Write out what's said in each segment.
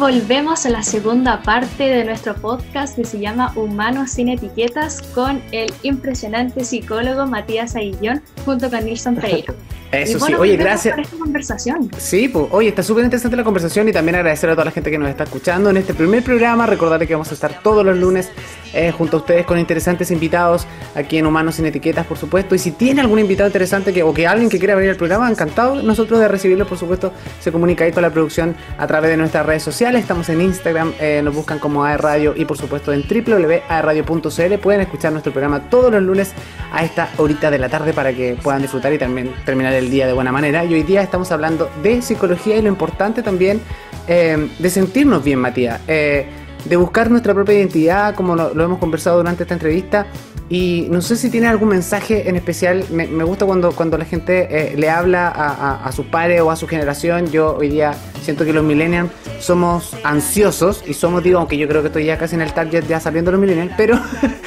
volvemos a la segunda parte de nuestro podcast que se llama Humanos sin etiquetas con el impresionante psicólogo Matías Aguillón junto con Nilson Pereira. Eso sí, oye, gracias. Por esta conversación. Sí, pues, oye, está súper interesante la conversación y también agradecer a toda la gente que nos está escuchando en este primer programa. Recordarle que vamos a estar todos los lunes eh, junto a ustedes con interesantes invitados aquí en Humanos sin Etiquetas, por supuesto. Y si tiene algún invitado interesante que, o que alguien que quiera venir al programa, encantado nosotros de recibirlo, por supuesto. Se comunica ahí con la producción a través de nuestras redes sociales. Estamos en Instagram, eh, nos buscan como AE Radio y por supuesto en www.aeradio.cl. Pueden escuchar nuestro programa todos los lunes a esta horita de la tarde para que puedan disfrutar y también terminar el día de buena manera. Y hoy día estamos hablando de psicología y lo importante también eh, de sentirnos bien, Matías. Eh, de buscar nuestra propia identidad, como lo, hemos conversado durante esta entrevista. Y no sé si tiene algún mensaje en especial. Me, gusta cuando, cuando la gente eh, le habla a, a, sus padres o a su generación. Yo hoy día siento que los millennials somos ansiosos y somos, digo, aunque yo creo que estoy ya casi en el target ya saliendo los millennials, pero,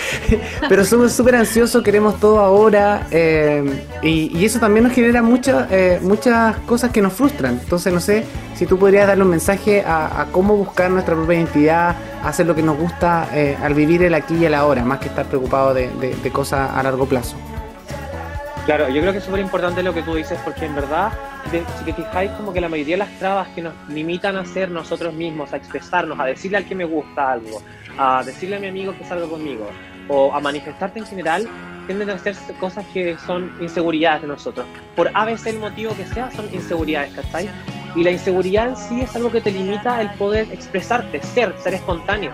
pero somos súper ansiosos, queremos todo ahora eh, y, eso también nos genera muchas eh, muchas cosas que nos frustran. Entonces, no sé si tú podrías darle un mensaje a, cómo buscar nuestra propia identidad, hacer lo que nos gusta eh, al vivir el aquí y el ahora, más que estar preocupado de, de cosas a largo plazo. Claro, yo creo que es súper importante lo que tú dices, porque en verdad, si te fijáis, como que la mayoría de las trabas que nos limitan a ser nosotros mismos, a expresarnos, a decirle al que me gusta algo, a decirle a mi amigo que salga conmigo, o a manifestarte en general, tienden a ser cosas que son inseguridades de nosotros. Por a veces el motivo que sea, son inseguridades, ¿cachai? Y la inseguridad en sí es algo que te limita el poder expresarte, ser, ser espontáneo.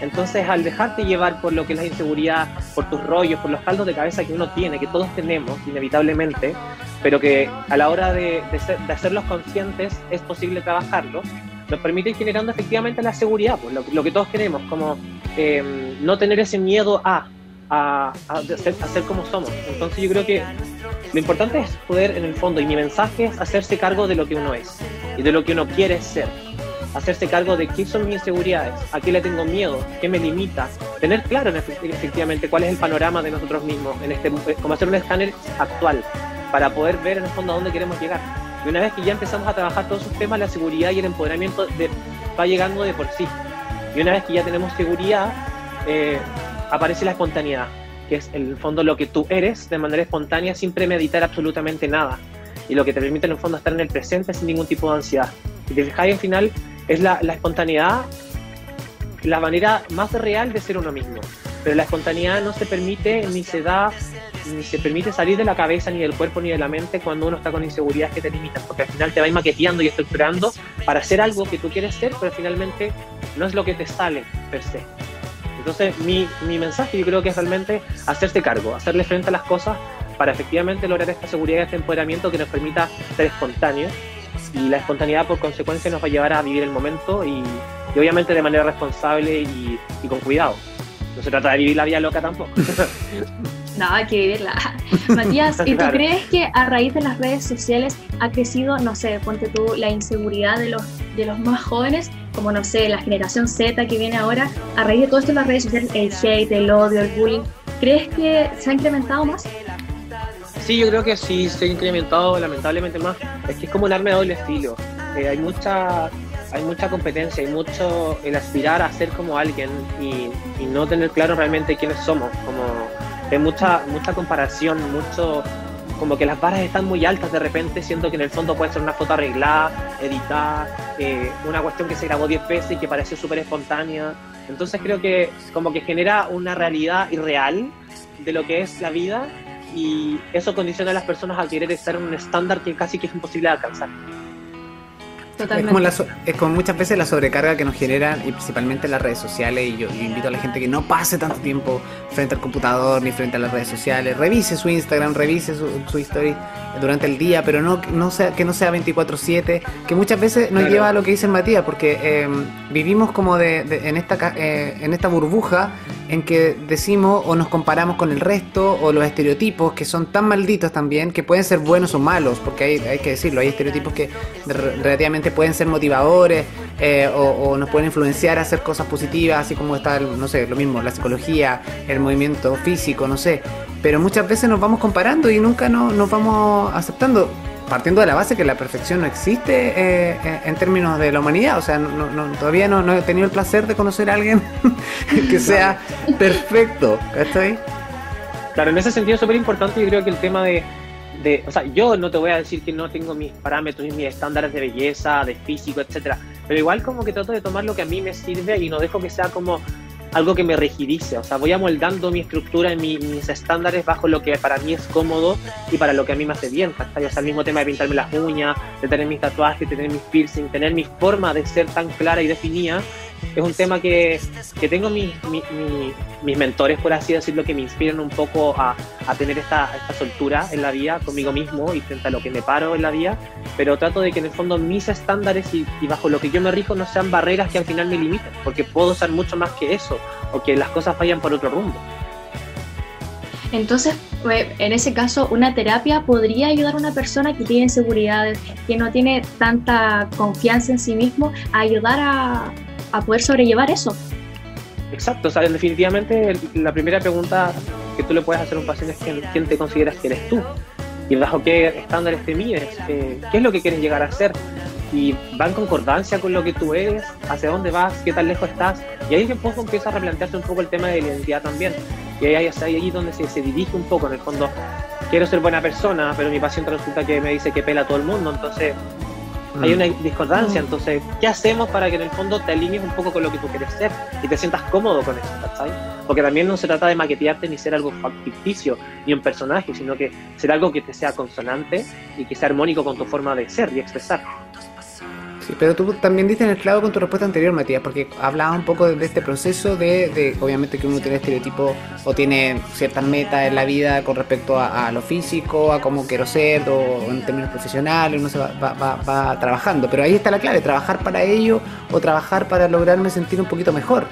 Entonces, al dejarte llevar por lo que es la inseguridad, por tus rollos, por los caldos de cabeza que uno tiene, que todos tenemos inevitablemente, pero que a la hora de, de, hacerlos conscientes es posible trabajarlos, nos permite ir generando efectivamente la seguridad, pues, lo, que todos queremos, como eh, no tener ese miedo a, a, a, ser, a, ser, como somos. Entonces yo creo que lo importante es poder, en el fondo, y mi mensaje es hacerse cargo de lo que uno es y de lo que uno quiere ser. Hacerse cargo de qué son mis inseguridades, a qué le tengo miedo, qué me limita. Tener claro efectivamente cuál es el panorama de nosotros mismos, en este, como hacer un escáner actual, para poder ver en el fondo a dónde queremos llegar. Y una vez que ya empezamos a trabajar todos esos temas, la seguridad y el empoderamiento de, va llegando de por sí. Y una vez que ya tenemos seguridad, eh, aparece la espontaneidad, que es en el fondo lo que tú eres de manera espontánea sin premeditar absolutamente nada. Y lo que te permite en el fondo estar en el presente sin ningún tipo de ansiedad. Y te fijáis al final, es la, la espontaneidad la manera más real de ser uno mismo. Pero la espontaneidad no se permite ni se da ni se permite salir de la cabeza, ni del cuerpo, ni de la mente cuando uno está con inseguridades que te limitan, porque al final te va maqueteando y estructurando para hacer algo que tú quieres ser, pero finalmente no es lo que te sale per se. Entonces, mi, mi mensaje yo creo que es realmente hacerse cargo, hacerle frente a las cosas para efectivamente lograr esta seguridad y este empoderamiento que nos permita ser espontáneos. Y la espontaneidad, por consecuencia, nos va a llevar a vivir el momento y, obviamente de manera responsable y, y con cuidado. No se trata de vivir la vida loca tampoco. No, hay que vivirla. Matías, ¿y tú crees que a raíz de las redes sociales ha crecido, no sé, ponte tú, la inseguridad de los, de los más jóvenes, como no sé, la generación Z que viene ahora, a raíz de todo esto en las redes sociales, el hate, el odio, el bullying, ¿crees que se ha incrementado más? Sí, yo creo que sí se ha incrementado lamentablemente más. Es que es como un arma de doble estilo. Eh, hay mucha hay mucha competencia, hay mucho el aspirar a ser como alguien y, y no tener claro realmente quiénes somos. Como hay mucha, mucha comparación, mucho como que las barras están muy altas de repente, siento que en el fondo puede ser una foto arreglada, editada, eh, una cuestión que se grabó 10 veces y que parece súper espontánea. Entonces creo que como que genera una realidad irreal de lo que es la vida y eso condiciona a las personas a querer estar en un estándar que casi que es imposible de alcanzar. Es como, muchas veces la sobrecarga que nos generan, y principalmente en las redes sociales, y yo, invito a la gente que no pase tanto tiempo frente al computador ni frente a las redes sociales, revise su Instagram, revise su, su historia durante el día, pero no, no sea, que no sea 24/7, que muchas veces nos lleva a lo que dice Matías, porque em, vivimos como de, en, esta, eh, en esta burbuja en que decimos o nos comparamos con el resto, o los estereotipos que son tan malditos también, que pueden ser buenos o malos, porque hay, hay que decirlo, hay estereotipos que relativamente pueden ser motivadores eh, o, nos pueden influenciar a hacer cosas positivas, así como está, no sé, lo mismo, la psicología, el movimiento físico, no sé. Pero muchas veces nos vamos comparando y nunca no, nos vamos aceptando. Partiendo de la base que la perfección no existe eh, eh, en términos de la humanidad. O sea, no, no, todavía no, he tenido el placer de conocer a alguien que sea perfecto. ¿Estoy? Claro, en ese sentido es súper importante. Yo creo que el tema de, de, o sea, yo no te voy a decir que no tengo mis parámetros, mis estándares de belleza, de físico, etcétera, pero igual como que trato de tomar lo que a mí me sirve y no dejo que sea como algo que me rigidice, o sea, voy amoldando mi estructura y mis estándares bajo lo que para mí es cómodo y para lo que a mí me hace bien, O sea, el mismo tema de pintarme las uñas, de tener mis tatuajes, de tener mis piercings, tener mi forma de ser tan clara y definida, es un tema que, que tengo mis, mis, mentores, por así decirlo, que me inspiran un poco a, a tener esta, esta, soltura en la vida conmigo mismo y frente a lo que me paro en la vida, pero trato de que en el fondo mis estándares y, bajo lo que yo me rijo no sean barreras que al final me limiten, porque puedo ser mucho más que eso, o que las cosas vayan por otro rumbo. Entonces, pues, en ese caso, una terapia podría ayudar a una persona que tiene inseguridades, que no tiene tanta confianza en sí mismo, a ayudar a, a poder sobrellevar eso. Exacto, o sea, definitivamente la primera pregunta que tú le puedes hacer a un paciente es quién, te consideras que eres tú. Y bajo qué estándares te mides, eh, qué es lo que quieres llegar a ser y va en concordancia con lo que tú eres, hacia dónde vas, qué tan lejos estás. Y ahí un poco empieza a replantearse un poco el tema de la identidad también. Y ahí es ahí donde se, se dirige un poco en el fondo quiero ser buena persona pero mi paciente resulta que me dice que pela a todo el mundo entonces hay una discordancia. Entonces, ¿qué hacemos para que en el fondo te alinees un poco con lo que tú quieres ser y te sientas cómodo con eso. Porque también no se trata de maquetearte ni ser algo ficticio ni un personaje, sino que ser algo que te sea consonante y que sea armónico con tu forma de ser y expresar. Sí, pero tú también diste en el clavo con tu respuesta anterior, Matías, porque hablaba un poco de, este proceso de, obviamente, que uno tiene estereotipo o tiene ciertas metas en la vida con respecto a, lo físico, a cómo quiero ser, o en términos profesionales, uno se va, va, va, trabajando. Pero ahí está la clave, trabajar para ello o trabajar para lograrme sentir un poquito mejor.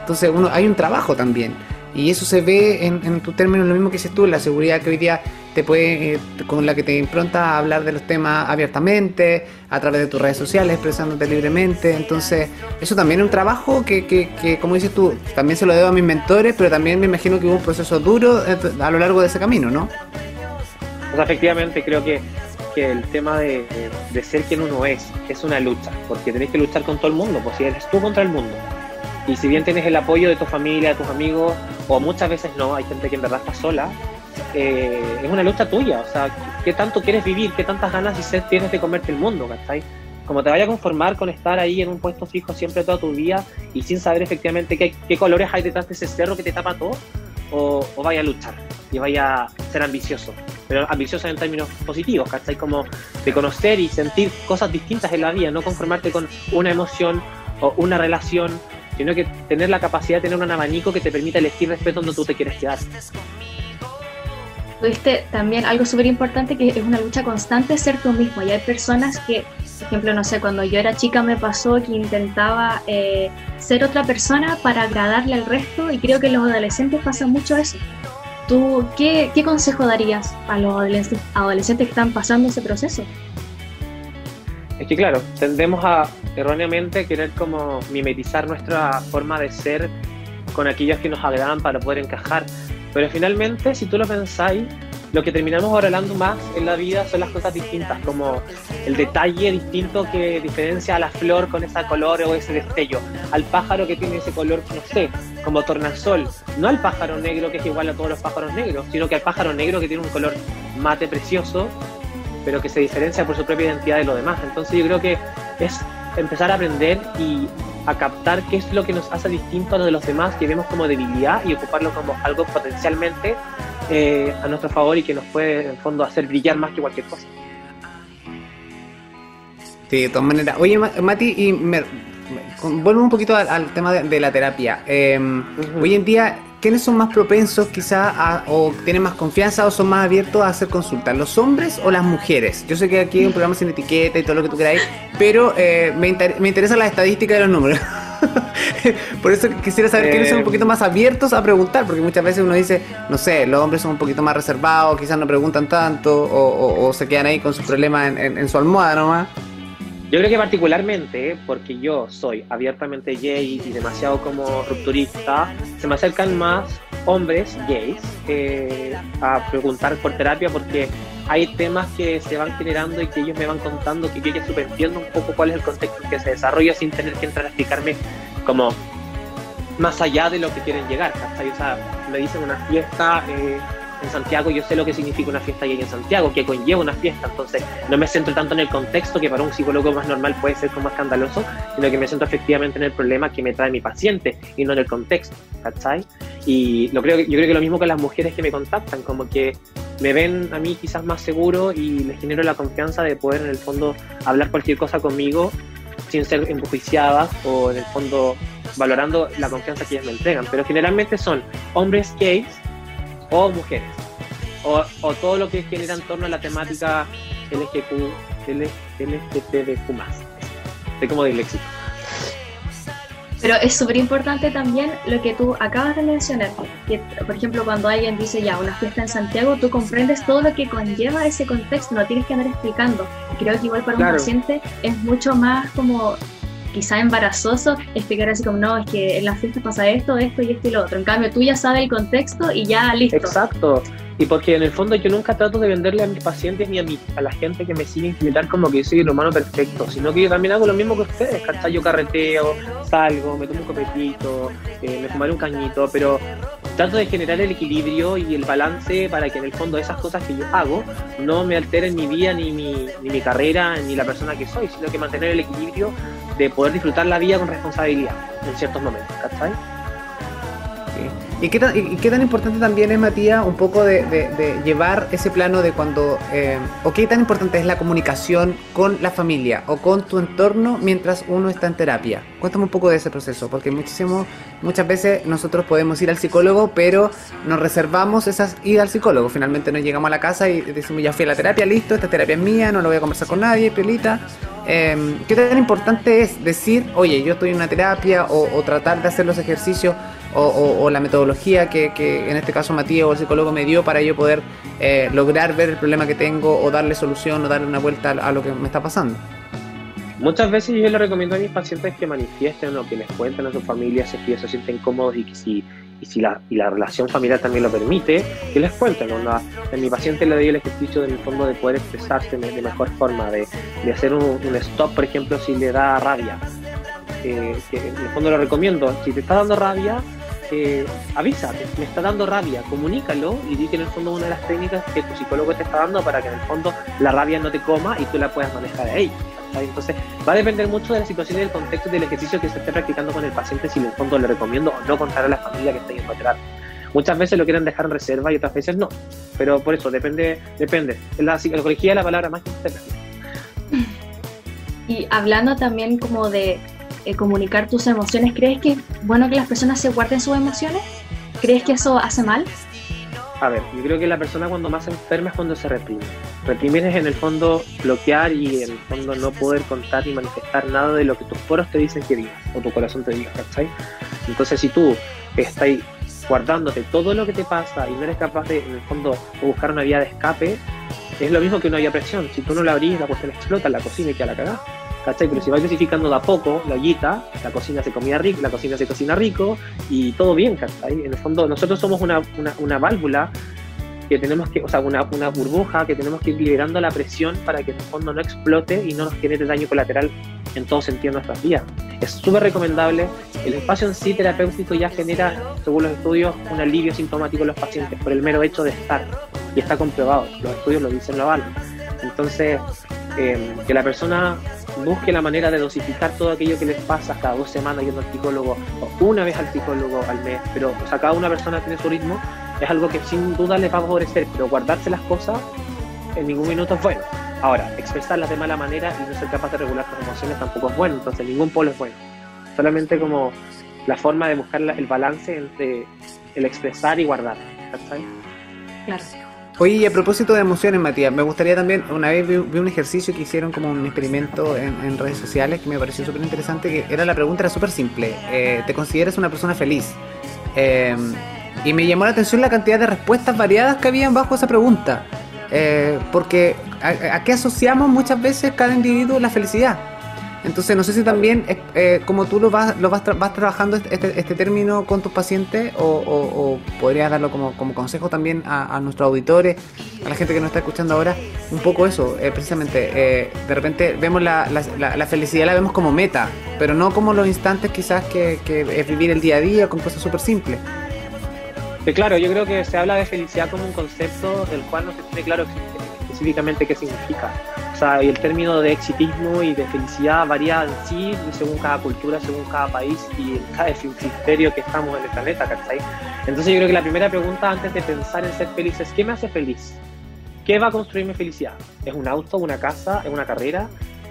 Entonces, uno, hay un trabajo también. Y eso se ve en, en tu término, lo mismo que dices tú, la seguridad que hoy día te puede, eh, con la que te impronta a hablar de los temas abiertamente, a través de tus redes sociales, expresándote libremente. Entonces, eso también es un trabajo que, que, como dices tú, también se lo debo a mis mentores, pero también me imagino que hubo un proceso duro eh, a lo largo de ese camino, ¿no? Pues efectivamente, creo que, que el tema de, de, ser quien uno es es una lucha, porque tenés que luchar con todo el mundo, pues si eres tú contra el mundo. Y si bien tienes el apoyo de tu familia, de tus amigos, o muchas veces no, hay gente que en verdad está sola, eh, es una lucha tuya. O sea, ¿qué tanto quieres vivir? ¿Qué tantas ganas y sed tienes de comerte el mundo? ¿cachai? Como te vaya a conformar con estar ahí en un puesto fijo siempre toda tu vida y sin saber efectivamente qué, qué colores hay detrás de ese cerro que te tapa todo, o, vaya a luchar y vaya a ser ambicioso, pero ambicioso en términos positivos, ¿cachai? Como de conocer y sentir cosas distintas en la vida, no conformarte con una emoción o una relación, sino que tener la capacidad de tener un abanico que te permita elegir respeto donde tú te quieres quedar tuviste también algo súper importante que es una lucha constante ser tú mismo. Y hay personas que, por ejemplo, no sé, cuando yo era chica me pasó que intentaba eh, ser otra persona para agradarle al resto y creo que los adolescentes pasan mucho eso. ¿Tú qué, qué consejo darías a los adolescentes que están pasando ese proceso? Es que claro, tendemos a erróneamente querer como mimetizar nuestra forma de ser con aquellos que nos agradan para poder encajar. Pero finalmente, si tú lo pensáis, lo que terminamos hablando más en la vida son las cosas distintas, como el detalle distinto que diferencia a la flor con ese color o ese destello, al pájaro que tiene ese color, no sé, como tornasol, no al pájaro negro que es igual a todos los pájaros negros, sino que al pájaro negro que tiene un color mate precioso, pero que se diferencia por su propia identidad de lo demás. Entonces yo creo que es empezar a aprender y a captar qué es lo que nos hace distinto a lo de los demás, que vemos como debilidad y ocuparlo como algo potencialmente eh, a nuestro favor y que nos puede, en el fondo, hacer brillar más que cualquier cosa. Sí, de todas maneras. Oye, Mati, y me, vuelvo un poquito al, tema de, la terapia. Em, hoy en día ¿quiénes son más propensos quizá o tienen más confianza o son más abiertos a hacer consultas? ¿Los hombres o las mujeres? Yo sé que aquí hay un programa sin etiqueta y todo lo que tú queráis, pero eh, me, me interesa la estadística de los números. Por eso quisiera saber quiénes son un poquito más abiertos a preguntar, porque muchas veces uno dice, no sé, los hombres son un poquito más reservados, quizás no preguntan tanto o, se quedan ahí con su problema en, en su almohada nomás. Yo creo que particularmente, porque yo soy abiertamente gay y demasiado como rupturista, se me acercan más hombres gays eh, a preguntar por terapia porque hay temas que se van generando y que ellos me van contando, que yo ya entiendo un poco cuál es el contexto en que se desarrolla sin tener que entrar a explicarme como más allá de lo que quieren llegar. O me dicen una fiesta eh, en Santiago, yo sé lo que significa una fiesta ahí en Santiago, que conlleva una fiesta, entonces no me centro tanto en el contexto, que para un psicólogo más normal puede ser como escandaloso, sino que me centro efectivamente en el problema que me trae mi paciente y no en el contexto, ¿cachai? Y lo creo, yo creo que lo mismo con las mujeres que me contactan, como que me ven a mí quizás más seguro y les genero la confianza de poder en el fondo hablar cualquier cosa conmigo sin ser enjuiciadas o en el fondo valorando la confianza que ellas me entregan. Pero generalmente son hombres gays o mujeres. O, o todo lo que genera en torno a la temática LGTBQ+. Estoy como disléxico. Pero es súper importante también lo que tú acabas de mencionar, que por ejemplo cuando alguien dice ya una fiesta en Santiago, tú comprendes todo lo que conlleva ese contexto, no tienes que andar explicando. creo que igual para un paciente es mucho más como quizá embarazoso explicar así como, no, es que en las fiestas pasa esto, esto y esto y lo otro. En cambio, tú ya sabes el contexto y ya listo. Exacto. Y porque en el fondo yo nunca trato de venderle a mis pacientes ni a, mi, a la gente que me sigue imitar como que soy el humano perfecto, sino que yo también hago lo mismo que ustedes, ¿cachai? Yo carreteo, salgo, me tomo un copetito, eh, me fumaré un cañito, pero trato de generar el equilibrio y el balance para que en el fondo esas cosas que yo hago no me alteren mi vida, ni mi, ni mi carrera, ni la persona que soy, sino que mantener el equilibrio de poder disfrutar la vida con responsabilidad en ciertos momentos, ¿cachai? ¿Y qué, tan, y qué tan importante también es, Matías, un poco de, llevar ese plano de cuando, eh, o qué tan importante es la comunicación con la familia o con tu entorno mientras uno está en terapia? Cuéntame un poco de ese proceso, porque muchísimo, muchas veces nosotros podemos ir al psicólogo, pero nos reservamos esas idas al psicólogo. Finalmente nos llegamos a la casa y decimos, ya fui a la terapia, listo, esta terapia es mía, no lo voy a conversar con nadie, piolita. Eh, ¿Qué tan importante es decir, oye, yo estoy en una terapia o, o tratar de hacer los ejercicios o, la metodología que, en este caso Matías o el psicólogo me dio para yo poder eh, lograr ver el problema que tengo o darle solución o darle una vuelta a, lo que me está pasando. Muchas veces yo le recomiendo a mis pacientes que manifiesten o que les cuenten a sus familias si ellos se sienten cómodos y que si, y si la, y la relación familiar también lo permite, que les cuenten. ¿no? A mi paciente le doy el ejercicio del fondo de poder expresarse de, mejor forma, de, de hacer un, un, stop, por ejemplo, si le da rabia. Eh, que en el fondo lo recomiendo. Si te está dando rabia, avísate, me está dando rabia, comunícalo y di que en el fondo una de las técnicas que tu psicólogo te está dando para que en el fondo la rabia no te coma y tú la puedas manejar ahí. Entonces va a depender mucho de la situación y del contexto del ejercicio que se esté practicando con el paciente si en el fondo le recomiendo o no contar a la familia que está yendo a terapia. Muchas veces lo quieren dejar en reserva y otras veces no, pero por eso depende, depende. La psicología es la palabra más importante. Y hablando también como de eh, comunicar tus emociones, ¿crees que es bueno que las personas se guarden sus emociones? ¿Crees que eso hace mal? A ver, yo creo que la persona cuando más enferma es cuando se reprime. Reprimir es en el fondo bloquear y en el fondo no poder contar ni manifestar nada de lo que tus poros te dicen que digas o tu corazón te diga, ¿cachai? Entonces si tú estás guardándote todo lo que te pasa y no eres capaz de, en el fondo, buscar una vía de escape, es lo mismo que una vía presión. Si tú no la abrís, la cuestión explota la cocina y queda la cagada. ¿Cachai? Pero si vas clasificando de a poco la ollita, la cocina se comía rico, la cocina se cocina rico y todo bien, ¿cachai? En el fondo, nosotros somos una, una, una válvula que tenemos que, o sea, una, una, burbuja que tenemos que ir liberando la presión para que en el fondo no explote y no nos genere daño colateral en todo sentido en nuestras vidas. Es súper recomendable. El espacio en sí terapéutico ya genera, según los estudios, un alivio sintomático en los pacientes por el mero hecho de estar. Y está comprobado. Los estudios lo dicen, lo valen. Entonces, eh, que la persona busque la manera de dosificar todo aquello que les pasa cada dos semanas yendo al psicólogo una vez al psicólogo al mes, pero o sea, cada una persona tiene su ritmo, es algo que sin duda les va a favorecer, pero guardarse las cosas en ningún minuto es bueno. Ahora, expresarlas de mala manera y no ser capaz de regular tus emociones tampoco es bueno, entonces ningún polo es bueno. Solamente como la forma de buscar el balance entre el expresar y guardar. Claro. Oye, y a propósito de emociones, Matías, me gustaría también, una vez vi, un ejercicio que hicieron como un experimento en, redes sociales que me pareció súper interesante, que era la pregunta, era súper simple, eh, ¿te consideras una persona feliz? Eh, y me llamó la atención la cantidad de respuestas variadas que habían bajo esa pregunta, eh, porque a, qué asociamos muchas veces cada individuo la felicidad? Entonces, no sé si también, eh, como tú lo vas, lo vas, vas trabajando este, este, este, término con tus pacientes, o, podrías darlo como, como consejo también a, nuestros auditores, a la gente que nos está escuchando ahora, un poco eso, eh, precisamente. Eh, de repente vemos la, la, felicidad, la vemos como meta, pero no como los instantes quizás que, que es vivir el día a día con cosas súper simples. claro, yo creo que se habla de felicidad como un concepto del cual no se tiene claro específicamente qué significa y el término de exitismo y de felicidad varía en sí según cada cultura, según cada país y en cada criterio que estamos en el planeta, ¿cachai? Entonces yo creo que la primera pregunta antes de pensar en ser feliz es ¿qué me hace feliz? ¿Qué va a construir mi felicidad? ¿Es un auto, una casa, es una carrera?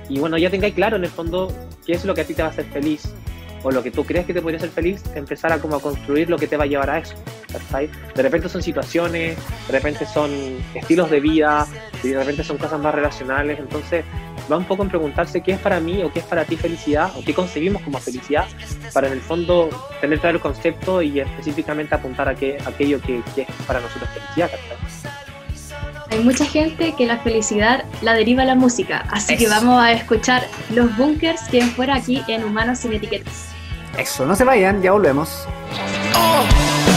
Y bueno, ya tengáis claro en el fondo qué es lo que a ti te va a hacer feliz o lo que tú crees que te podría hacer feliz, empezar a como a construir lo que te va a llevar a eso. De repente son situaciones, de repente son estilos de vida, y de repente son cosas más relacionales. Entonces va un poco en preguntarse qué es para mí o qué es para ti felicidad o qué concebimos como felicidad para en el fondo tener claro el concepto y específicamente apuntar a, qué, aquello que, es para nosotros felicidad. Hay mucha gente que la felicidad la deriva a la música, así que vamos a escuchar Los Bunkers, quien fuera aquí en Humanos sin Etiquetas. Eso, no se vayan, ya volvemos. Estoy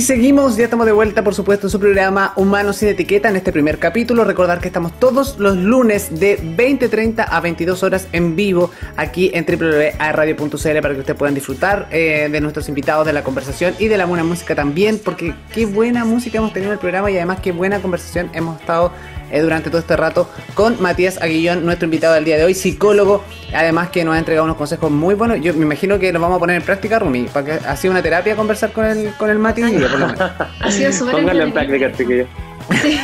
Y seguimos, ya estamos de vuelta, por supuesto, en su programa Humanos sin Etiqueta, en este primer capítulo. Recordar que estamos todos los lunes de 20.30 a 22 horas en vivo aquí en www.radio.cl para que ustedes puedan disfrutar eh, de nuestros invitados, de la conversación y de la buena música también, porque qué buena música hemos tenido en el programa y además qué buena conversación hemos estado eh, durante todo este rato con Matías Aguillón, nuestro invitado del día de hoy, psicólogo, además que nos ha entregado unos consejos muy buenos. Yo me imagino que nos vamos a poner en práctica, Rumi, para que ha sido una terapia conversar con el, con el Mati por lo menos. Ha sido súper Póngalo en práctica, chiquillos. Sí.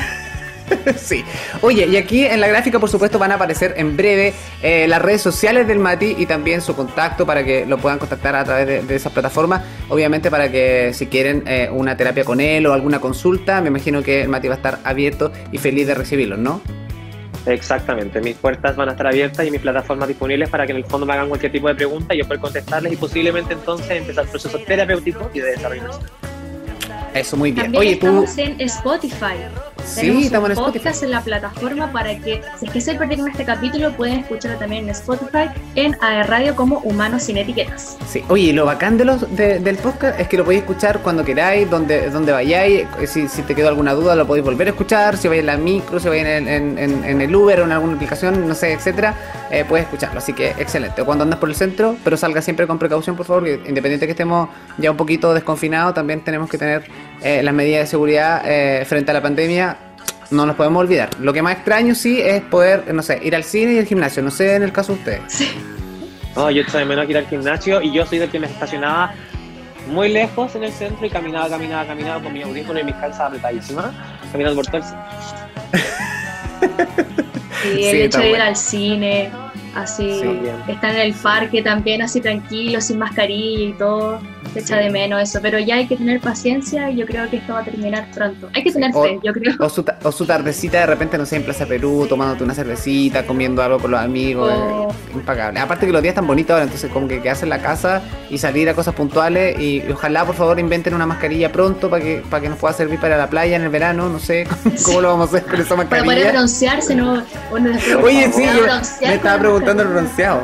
sí. Oye, y aquí en la gráfica, por supuesto, van a aparecer en breve eh, las redes sociales del Mati y también su contacto para que lo puedan contactar a través de, de esas plataformas. Obviamente, para que si quieren eh, una terapia con él o alguna consulta, me imagino que el Mati va a estar abierto y feliz de recibirlos, ¿no? Exactamente, mis puertas van a estar abiertas y mis plataformas disponibles para que en el fondo me hagan cualquier tipo de pregunta y yo pueda contestarles y posiblemente entonces empezar el proceso terapéutico y de desarrollo. Eso, muy bien. También Oye, tú. estamos en Spotify. Sí, Tenemos estamos en un Spotify. podcast en la plataforma para que, si es que se perdieron este capítulo, pueden escucharlo también en Spotify, en AE Radio como Humanos sin Etiquetas. Sí, oye, lo bacán de los, de- del podcast es que lo podéis escuchar cuando queráis, donde, donde vayáis. Si, si te quedó alguna duda, lo podéis volver a escuchar. Si vais en la micro, si vais en, en- en- en el Uber o en alguna aplicación, no sé, etcétera, eh, puedes escucharlo. Así que excelente. O cuando andas por el centro, pero salga siempre con precaución, por favor. Independiente que estemos ya un poquito desconfinados, también tenemos que tener eh, las medidas de seguridad eh, frente a la pandemia. No nos podemos olvidar. Lo que más extraño sí es poder, no sé, ir al cine y al gimnasio. No sé en el caso de ustedes. Sí. No, yo de menos que ir al gimnasio y yo soy del que me estacionaba muy lejos en el centro y caminaba, caminaba, caminaba con mi audífono y mis calzas apretadísimas, caminando por todo el centro. Y Sí, el hecho de ir bueno. al cine, así, Sí, estar en el parque también, así tranquilo, sin mascarilla y todo, se echa Sí. de menos eso. Pero ya hay que tener paciencia y yo creo que esto va a terminar pronto. Hay que tener O- fe, yo creo. O su, o su tardecita de repente, no sé, en Plaza Perú, tomándote una cervecita, comiendo algo con los amigos. Oh. impagable. Aparte que los días están bonitos ahora, entonces como que quedarse en la casa y salir a cosas puntuales y, y ojalá por favor inventen una mascarilla pronto para que, para que nos pueda servir para la playa en el verano, no sé cómo, cómo lo vamos a hacer con esa Para poder mascarilla. broncearse, ¿no? Bueno, Oye, sí, yo me estaba con el mascarilla. bronceado.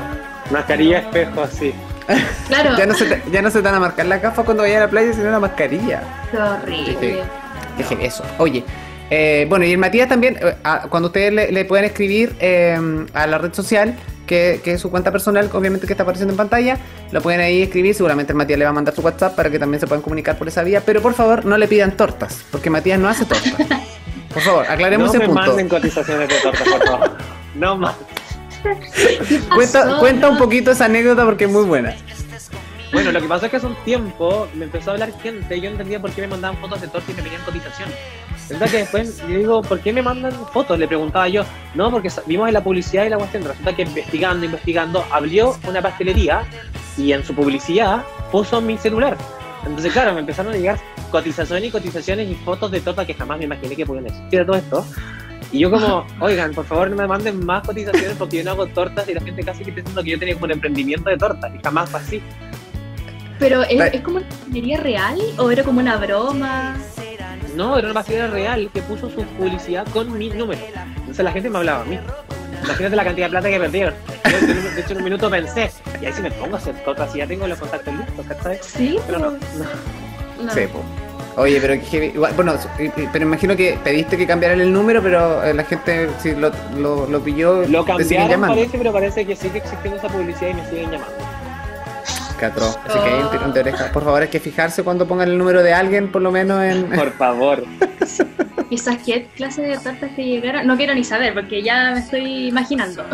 Mascarilla, espejo, así. Claro, Ya no, se te, ya no se te van a marcar la gafa cuando vayas a la playa, sino la mascarilla. qué horrible. Dejen eso. Oye, eh, bueno, y el Matías también, eh, a- cuando ustedes le, le pueden escribir eh, a la red social, que, que es su cuenta personal, obviamente que está apareciendo en pantalla, lo pueden ahí escribir. Seguramente el Matías le va a mandar su WhatsApp para que también se puedan comunicar por esa vía. Pero por favor, no le pidan tortas, porque Matías no hace tortas. Por favor, aclaremos no ese me punto. manden cotizaciones de torta, por favor. No más. ¿Qué Cuenta, cuenta un poquito esa anécdota porque es muy buena. Bueno, lo que pasó es que hace un tiempo me empezó a hablar gente y yo no entendía por qué me mandaban fotos de torta y me pedían cotización. Resulta que después yo digo, ¿por qué me mandan fotos? Le preguntaba yo. No, porque vimos en la publicidad y la cuestión. Resulta que investigando, investigando, abrió una pastelería y en su publicidad puso mi celular. Entonces, claro, me empezaron a llegar cotizaciones y cotizaciones y fotos de torta que jamás me imaginé que podían existir de todo esto. Y yo como, oigan, por favor no me manden más cotizaciones porque yo no hago tortas y la gente casi que pensando que yo tenía como un emprendimiento de tortas y jamás fue así. Pero ¿es, como una ingeniería real o era como una broma? No, era una pastelería real que puso su publicidad con mi número. Entonces la gente me hablaba a mí. Imagínate la cantidad de plata que perdieron. Yo, de hecho, en un minuto pensé, y ahí si me pongo a hacer tortas y ya tengo los contactos listos, ¿cachai? Sí, Pero no, pues, no. no. Sí, po. Oye, pero que, igual, bueno, pero imagino que pediste que cambiaran el número, pero eh, la gente si lo, lo, lo pilló, Lo te siguen cambiaron llamando. parece, pero parece que sigue existiendo esa publicidad y me siguen llamando. Catro. Así que hay un tirón de orejas. Por favor, hay que fijarse cuando pongan el número de alguien, por lo menos en. Por favor. Quizás qué clase de tortas que llegara. No quiero ni saber porque ya me estoy imaginando.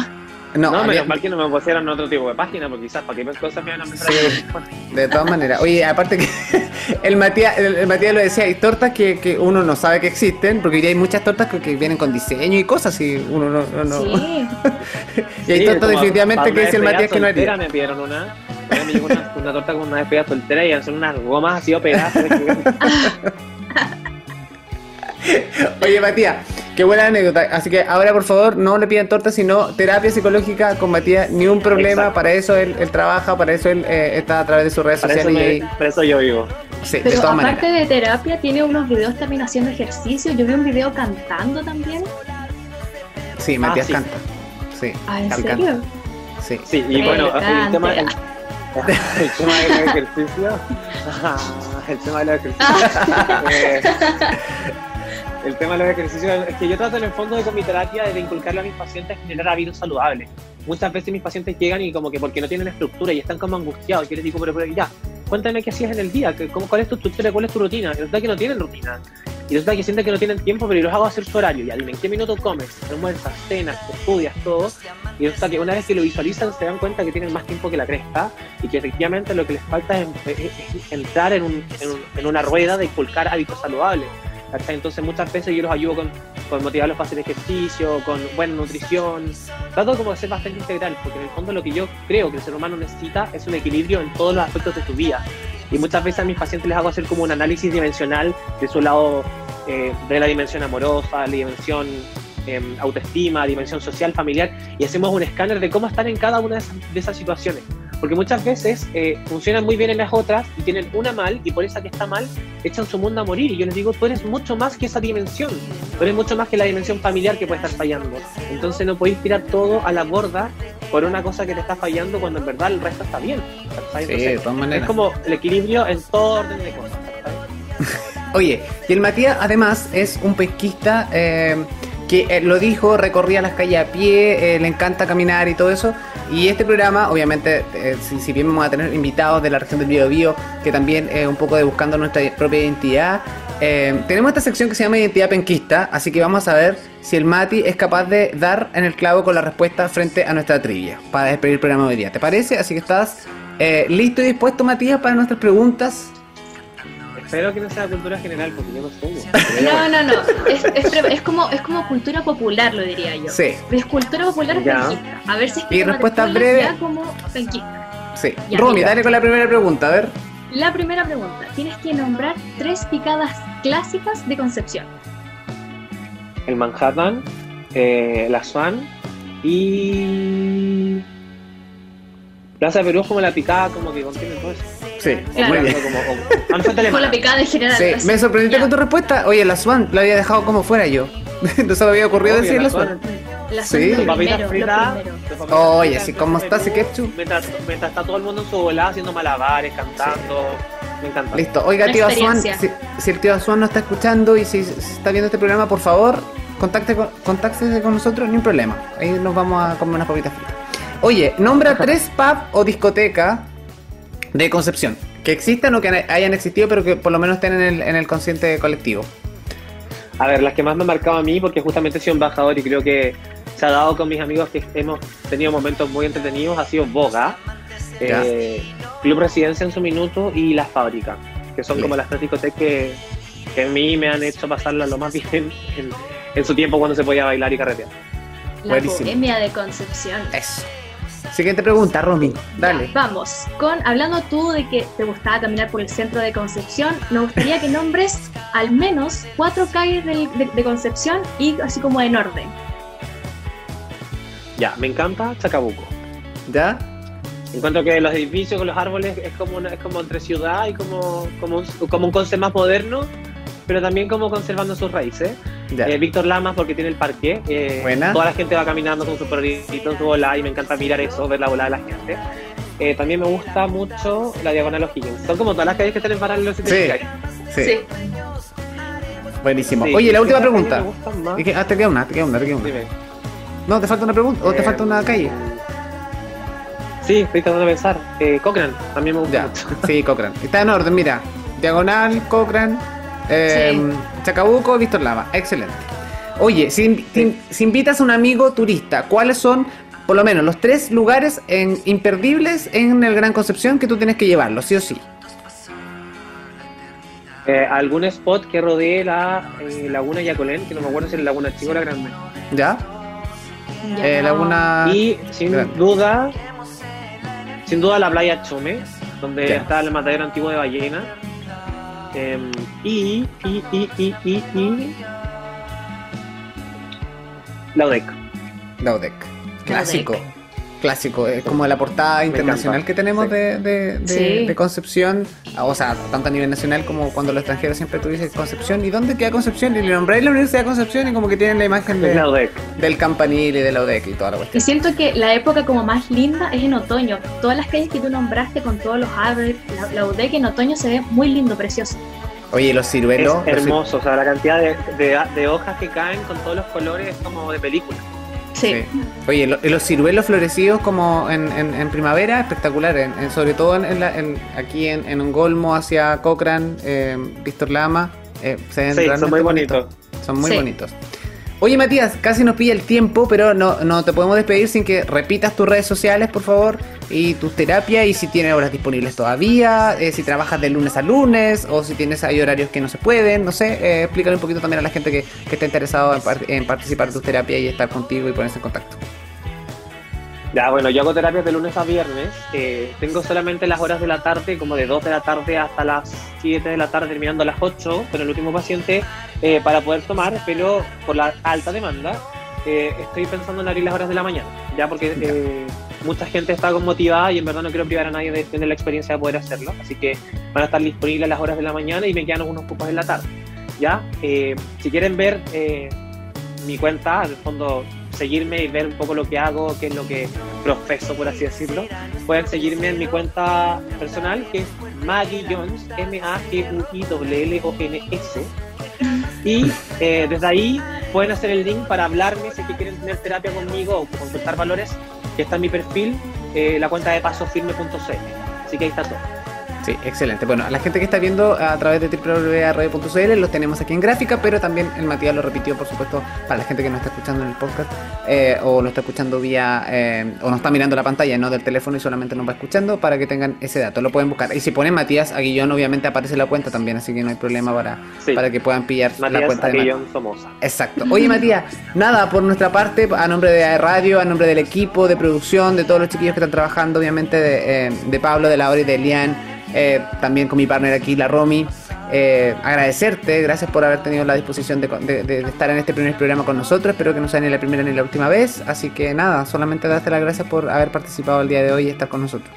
No, No, había- menos mal que no me pusieran otro tipo de página, porque quizás para qué cosas me van a empezar Sí. a de todas maneras. Oye, aparte que el Matías, el, el Matías lo decía, hay tortas que, que uno no sabe que existen, porque hoy día hay muchas tortas que, que vienen con diseño y cosas y uno no. no- no- Sí. y hay Sí, tortas definitivamente que dice el Matías que no haría. Me pidieron una. Una, me llegó una, una torta con una despedida soltera y son unas gomas así operadas. Oye, Matías, qué buena anécdota. Así que ahora, por favor, no le pidan tortas, sino terapia psicológica con Matías. Ni un problema. Exacto. Para eso él, él trabaja, para eso él eh, está a través de sus redes Para eso, sociales. y ahí- para eso yo vivo. sí, de Pero todas aparte maneras. de terapia, tiene unos videos también haciendo ejercicio. Yo vi un video cantando también. Sí, Matías sí. canta. Sí, Ah, ¿en serio? canta. Sí. Sí, y bueno, el tema, el, el tema del ejercicio. ah, el tema de los ejercicios. Eh, el tema de los ejercicios es que yo trato en el fondo de con mi terapia de inculcarle a mis pacientes generar hábitos saludables. Muchas veces mis pacientes llegan y como que porque no tienen estructura y están como angustiados. Yo les digo, pero, pero ya, cuéntame qué hacías en el día, cómo, cuál es tu estructura, cuál es tu rutina. Y resulta que no tienen rutina. Y resulta que sienten que no tienen tiempo, pero yo los hago hacer su horario. Ya dime, ¿en qué minuto comes? Almuerzas, cenas, estudias, todo. Y resulta que una vez que lo visualizan se dan cuenta que tienen más tiempo que la cresta y que efectivamente lo que les falta es, entrar en, un, en, una rueda de inculcar hábitos saludables. Entonces muchas veces yo los ayudo con, con motivarlos para hacer ejercicio, con buena nutrición. Trato como de ser bastante integral, porque en el fondo lo que yo creo que el ser humano necesita es un equilibrio en todos los aspectos de su vida. Y muchas veces a mis pacientes les hago hacer como un análisis dimensional de su lado, eh, de la dimensión amorosa, la dimensión eh, autoestima, dimensión social, familiar, y hacemos un escáner de cómo están en cada una de esas, situaciones. Porque muchas veces eh, funcionan muy bien en las otras y tienen una mal, y por esa que está mal, echan su mundo a morir. Y yo les digo, tú eres mucho más que esa dimensión, tú eres mucho más que la dimensión familiar que puede estar fallando. Entonces no podéis tirar todo a la borda por una cosa que te está fallando cuando en verdad el resto está bien. Es como el equilibrio en todo orden de cosas. Oye, y el Matías además es un pesquista eh, que eh, lo dijo, recorría las calles a pie, eh, le encanta caminar y todo eso. Y este programa, obviamente, si, si, bien vamos a tener invitados de la región del Biobío, que también un poco de buscando nuestra propia identidad, eh, tenemos esta sección que se llama Identidad Penquista, así que vamos a ver si el Mati es capaz de dar en el clavo con la respuesta frente a nuestra trivia para despedir el programa de hoy día. ¿Te parece? Así que estás eh, listo y dispuesto, Matías, para nuestras preguntas. Espero que no sea cultura general, porque yo no sé. No, no, no. Es, es, como, es como cultura popular, lo diría yo. Sí. Es cultura popular penquista. A ver si es que. Y respuesta breve. como penquista. Sí. Romy, dale con la primera pregunta, a ver. La primera pregunta, tienes que nombrar tres picadas clásicas de Concepción. El Manhattan, eh, la Swan y Plaza de Perú como la picada como que contiene todo eso. Sí, muy bien. Como, la picada de general. Sí, me sorprendiste con tu respuesta. Oye, la Swan la había dejado como fuera yo. no se me había ocurrido decir la Swan. La sí. Papitas fritas. Oye, así como está ese ketchup. Mientras, mientras, está todo el mundo en su volada haciendo malabares, cantando. Me encanta. Listo. Oiga, tío Azuan, si, el tío Azuan no está escuchando y si, está viendo este programa, por favor, contacte con, contáctese con nosotros, ni un problema. Ahí nos vamos a comer unas papitas fritas. Oye, nombra tres pub o discoteca de Concepción que existan o que hayan existido, pero que por lo menos estén en el, en el consciente colectivo. A ver, las que más me han marcado a mí, porque justamente he sido embajador y creo que se ha dado con mis amigos que hemos tenido momentos muy entretenidos, ha sido Boga, eh, Club Residencia en su minuto y La Fábrica, que son como las tres discotecas que, a mí me han hecho pasarla lo más bien en, su tiempo cuando se podía bailar y carretear. La Bohemia de Concepción. Eso. Siguiente pregunta, Romy. Dale. vamos. Con hablando tú de que te gustaba caminar por el centro de Concepción, me gustaría que nombres al menos cuatro calles de, Concepción y así como en orden. Ya, me encanta Chacabuco. ¿Ya? Encuentro que los edificios con los árboles es como es como entre ciudad y como, como, como un concepto más moderno, pero también como conservando sus raíces. Eh, Víctor Lamas porque tiene el parque. Eh, toda la gente va caminando con su perrito en su bola y me encanta mirar eso, ver la bola de la gente. Eh, también me gusta mucho la Diagonal O'Higgins. Son como todas las calles que están en paralelo. Sí, sí. Buenísimo. Oye, la última pregunta. ah, te queda una, te queda una, te queda una. No, ¿te falta una pregunta o te falta una calle? Sí, estoy tratando de pensar. Eh, Cochrane, también me gusta mucho. Sí, Cochrane. Está en orden, mira. Diagonal, Cochrane, eh, Chacabuco, Víctor Lava. Excelente. Oye, si, invitas a un amigo turista, ¿cuáles son, por lo menos, los tres lugares en, imperdibles en el Gran Concepción que tú tienes que llevarlo, sí o sí? Eh, algún spot que rodee la eh, Laguna Yacolén, que no me acuerdo si es la Laguna Chica o la Grande. ¿Ya? Eh, laguna. Y sin duda, sin duda la playa Chome, donde está el matadero antiguo de ballena. Em, y, y, y, y, y, y, Laudec. Laudec. Clásico. Clásico, es como la portada internacional que tenemos de, de, Concepción, o sea, tanto a nivel nacional como cuando los extranjeros siempre tú dices Concepción, ¿y dónde queda Concepción? Y le nombráis la Universidad de Concepción y como que tienen la imagen de, del campanil y de la UDEC y toda la cuestión. Y siento que la época como más linda es en otoño. Todas las calles que tú nombraste con todos los árboles, la, UDEC en otoño se ve muy lindo, precioso. Oye, los ciruelos. Es hermoso, o sea, la cantidad de, de, hojas que caen con todos los colores como de película. Sí. Oye, los ciruelos florecidos como en, en, primavera, espectacular. En, sobre todo en, aquí en, un Golmo hacia Cochrane, eh, Víctor Lama. Eh, se sí, son muy bonitos. Son muy bonitos. Oye Matías, casi nos pilla el tiempo, pero no, no te podemos despedir sin que repitas tus redes sociales, por favor, y tus terapias, y si tienes horas disponibles todavía, eh, si trabajas de lunes a lunes, o si tienes hay horarios que no se pueden, no sé, eh, explícale un poquito también a la gente que, que está interesado en, en participar de tus terapias y estar contigo y ponerse en contacto. Ya, bueno, yo hago terapias de lunes a viernes. Eh, tengo solamente las horas de la tarde, como de 2 de la tarde hasta las 7 de la tarde, terminando a las 8, con el último paciente, eh, para poder tomar, pero por la alta demanda, eh, estoy pensando en abrir las horas de la mañana, ya porque mucha gente está motivada y en verdad no quiero privar a nadie de tener la experiencia de poder hacerlo. Así que van a estar disponibles las horas de la mañana y me quedan algunos cupos en la tarde. ¿ya? si quieren ver mi cuenta, en el fondo seguirme y ver un poco lo que hago, qué es lo que profeso, por así decirlo, pueden seguirme en mi cuenta personal, que es Maggie Jones, M-A-G-U-I-L-L-O-N-S. Y eh, desde ahí pueden hacer el link para hablarme si quieren tener terapia conmigo o consultar valores, que está en mi perfil, eh, la cuenta de pasofirme.cl. Así que ahí está todo. Sí, excelente. Bueno, a la gente que está viendo a través de www.radio.cl los tenemos aquí en gráfica, pero también el Matías lo repitió, por supuesto, para la gente que no está escuchando en el podcast eh, o lo está escuchando vía eh, o no está mirando la pantalla, no del teléfono y solamente nos va escuchando, para que tengan ese dato. Lo pueden buscar. Y si ponen Matías Aguillón, obviamente aparece la cuenta también, así que no hay problema para, para que puedan pillar la cuenta Aguillón de Somoza. Exacto. Oye, Matías, nada, por nuestra parte, a nombre de Radio, a nombre del equipo de producción, de todos los chiquillos que están trabajando, obviamente de, eh, de Pablo, de Laura y de Elian eh, también con mi partner aquí, la Romy. Eh, agradecerte, gracias por haber tenido la disposición de, estar en este primer programa con nosotros. Espero que no sea ni la primera ni la última vez. Así que nada, solamente darte las gracias por haber participado el día de hoy y estar con nosotros.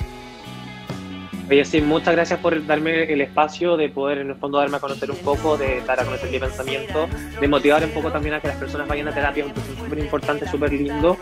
Sí, muchas gracias por darme el espacio de poder en el fondo darme a conocer un poco, de dar a conocer mi pensamiento, de motivar un poco también a que las personas vayan a terapia, un proceso súper importante, súper lindo,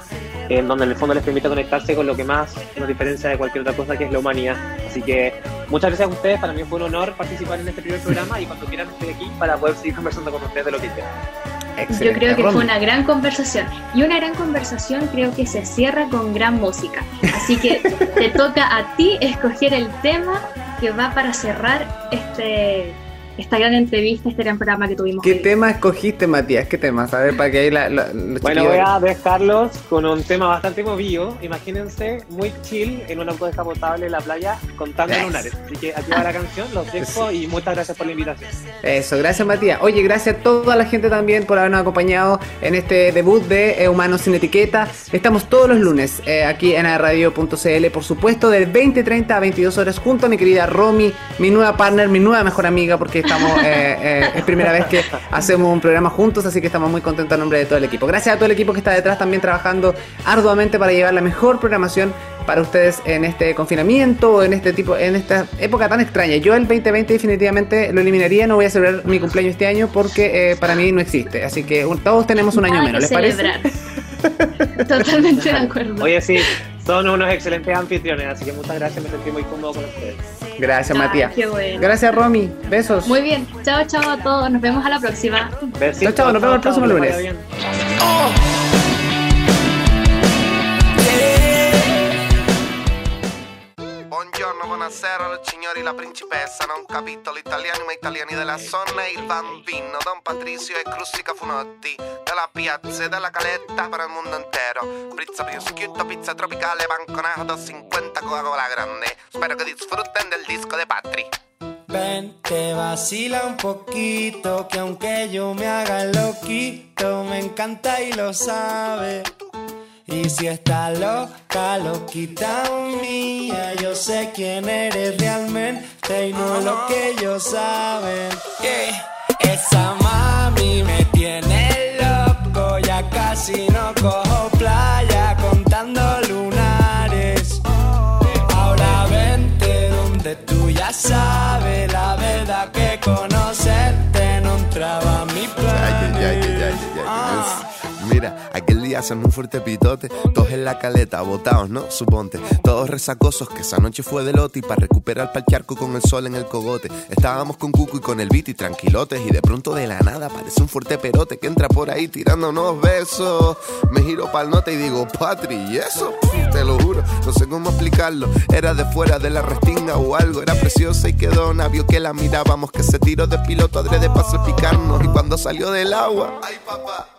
en donde en el fondo les permite conectarse con lo que más nos diferencia de cualquier otra cosa que es la humanidad. Así que muchas gracias a ustedes, para mí fue un honor participar en este primer programa y cuando quieran estoy aquí para poder seguir conversando con ustedes de lo que quieran. Yo creo que fue una gran conversación. Y una gran conversación creo que se cierra con gran música. Así que te toca a ti escoger el tema que va para cerrar este esta gran entrevista, este gran programa que tuvimos. ¿Qué tema escogiste, Matías? ¿Qué tema? ¿Sabes? Para que ahí la, Bueno, voy a dejarlos con un tema bastante movido. Imagínense, muy chill, en un auto descapotable en la playa, contando lunares. Así que aquí va la canción, los dejo y muchas gracias por la invitación. Eso, gracias, Matías. Oye, gracias a toda la gente también por habernos acompañado en este debut de eh, Humanos sin Etiqueta. Estamos todos los lunes eh, aquí en radio.cl, por supuesto, de 20.30 a 22 horas, junto a mi querida Romy, mi nueva partner, mi nueva mejor amiga, porque estamos, eh, eh, es primera vez que hacemos un programa juntos, así que estamos muy contentos en nombre de todo el equipo. Gracias a todo el equipo que está detrás también trabajando arduamente para llevar la mejor programación para ustedes en este confinamiento, en este tipo, en esta época tan extraña. Yo el 2020 definitivamente lo eliminaría, no voy a celebrar mi cumpleaños este año porque eh, para mí no existe. Así que todos tenemos un año menos, ¿les parece? Totalmente de acuerdo. Oye, sí, son unos excelentes anfitriones, así que muchas gracias, me sentí muy cómodo con ustedes. Gracias, Matías. Gracias, Romy. Besos. Muy bien. Chao, chao a todos. Nos vemos a la próxima. Besitos, chao, chao. Nos vemos el próximo lunes. Buonasera, los signori, la principessa. Non capito l'italiano, ma italiani della zona e il bambino. Don Patricio e Crustica Funotti. Della piazza e della caletta per il mondo intero. Pizza prosciutto, pizza tropicale, banconato, 50 Coca-Cola grande. Spero que disfruten del disco de Patri. Ven, te vacila un poquito, que aunque yo me haga loquito, me encanta y lo sabe. Y si está loca, loquita mía, yo sé quién eres realmente y no lo que ellos saben. Esa mami me día hacen un fuerte pitote. Todos en la caleta, botados, ¿no? Suponte. Todos resacosos que esa noche fue de lote y para recuperar pa'l charco con el sol en el cogote. Estábamos con Cucu y con el beat y tranquilotes y de pronto de la nada aparece un fuerte perote que entra por ahí tirando unos besos. Me giro pa'l note y digo, Patri, ¿y eso? Te lo juro, no sé cómo explicarlo. Era de fuera de la restinga o algo. Era preciosa y quedó navio que la mirábamos que se tiró de piloto adrede para salpicarnos y cuando salió del agua. Ay, papá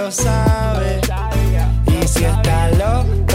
lo sabe. Y si está loca,